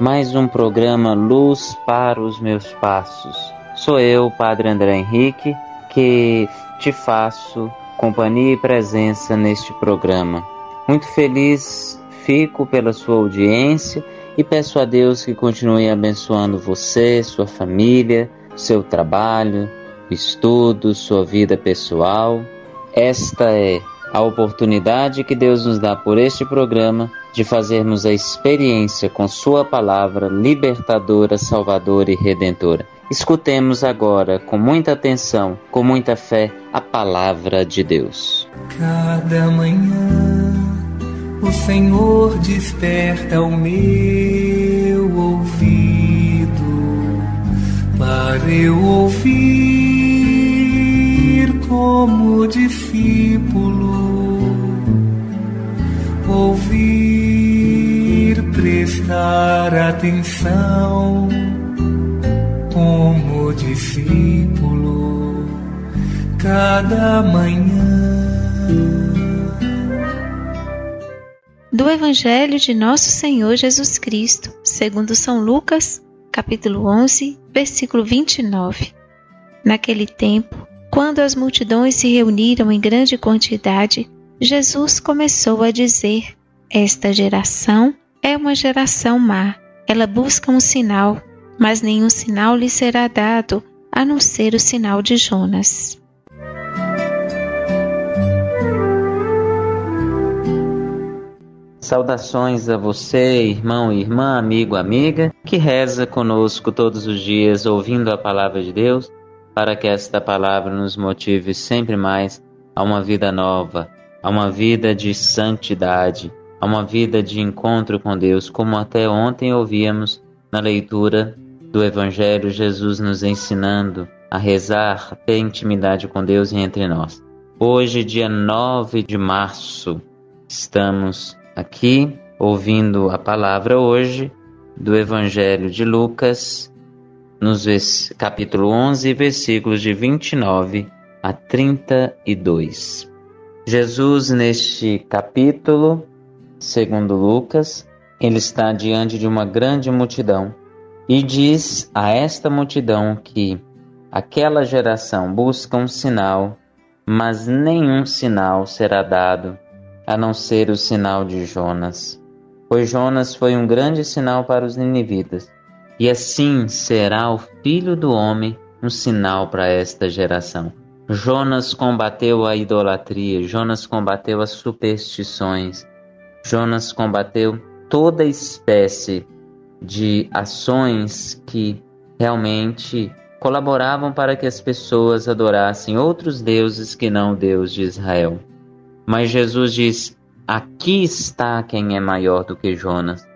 mais um programa Luz para os Meus Passos. Sou eu, Padre André Henrique, que te faço companhia e presença neste programa. Muito feliz fico pela sua audiência e peço a Deus que continue abençoando você, sua família, seu trabalho, estudo, sua vida pessoal. Esta é a oportunidade que Deus nos dá por este programa de fazermos a experiência com Sua palavra libertadora, salvadora e redentora. Escutemos agora, com muita atenção, com muita fé, a palavra de Deus. Cada manhã o Senhor desperta o meu ouvido para eu ouvir como discípulo, ouvir, prestar atenção como discípulo cada manhã. do Evangelho de Nosso Senhor Jesus Cristo, segundo São Lucas, capítulo 11, versículo 29. Naquele tempo, quando as multidões se reuniram em grande quantidade, Jesus começou a dizer: Esta geração é uma geração má. Ela busca um sinal, mas nenhum sinal lhe será dado, a não ser o sinal de Jonas. Saudações a você, irmão, irmã, amigo, amiga, que reza conosco todos os dias ouvindo a palavra de Deus, para que esta palavra nos motive sempre mais a uma vida nova, a uma vida de santidade, a uma vida de encontro com Deus, como até ontem ouvíamos na leitura do Evangelho, Jesus nos ensinando a rezar, a ter intimidade com Deus e entre nós. Hoje, dia 9 de março, estamos aqui ouvindo a palavra hoje do Evangelho de Lucas, nos capítulo 11, versículos de 29 a 32. Jesus, neste capítulo, segundo Lucas, ele está diante de uma grande multidão e diz a esta multidão que aquela geração busca um sinal, mas nenhum sinal será dado a não ser o sinal de Jonas. Pois Jonas foi um grande sinal para os ninivitas, e assim será o filho do homem um sinal para esta geração. Jonas combateu a idolatria, Jonas combateu as superstições, Jonas combateu toda espécie de ações que realmente colaboravam para que as pessoas adorassem outros deuses que não o Deus de Israel. Mas Jesus diz: Aqui está quem é maior do que Jonas.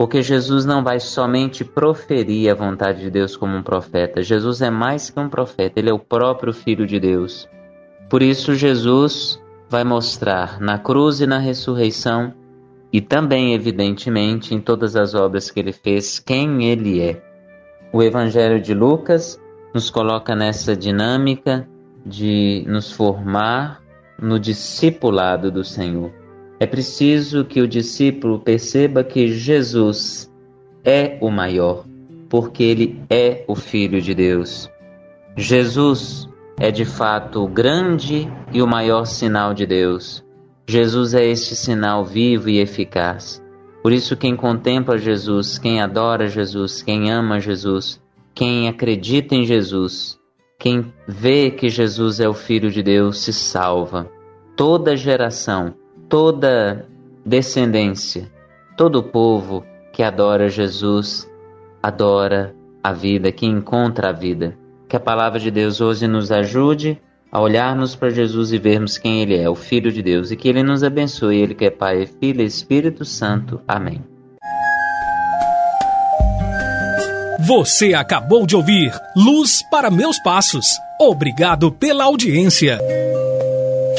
Porque Jesus não vai somente proferir a vontade de Deus como um profeta. Jesus é mais que um profeta, ele é o próprio Filho de Deus. Por isso, Jesus vai mostrar na cruz e na ressurreição, e também, evidentemente, em todas as obras que ele fez, quem ele é. O Evangelho de Lucas nos coloca nessa dinâmica de nos formar no discipulado do Senhor. É preciso que o discípulo perceba que Jesus é o maior, porque ele é o Filho de Deus. Jesus é de fato o grande e o maior sinal de Deus. Jesus é este sinal vivo e eficaz. Por isso, quem contempla Jesus, quem adora Jesus, quem ama Jesus, quem acredita em Jesus, quem vê que Jesus é o Filho de Deus, se salva. Toda geração, toda descendência, todo povo que adora Jesus, adora a vida, que encontra a vida. Que a palavra de Deus hoje nos ajude a olharmos para Jesus e vermos quem Ele é, o Filho de Deus, e que Ele nos abençoe, Ele que é Pai, Filho e Espírito Santo. Amém. Você acabou de ouvir Luz para Meus Passos. Obrigado pela audiência.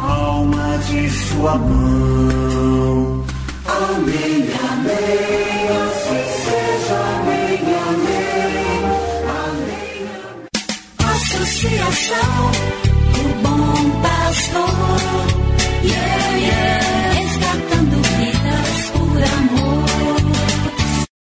palma de sua mão. Amém, amém, assim seja, amém, amém, amém. amém. Associação, do bom pastor, yeah.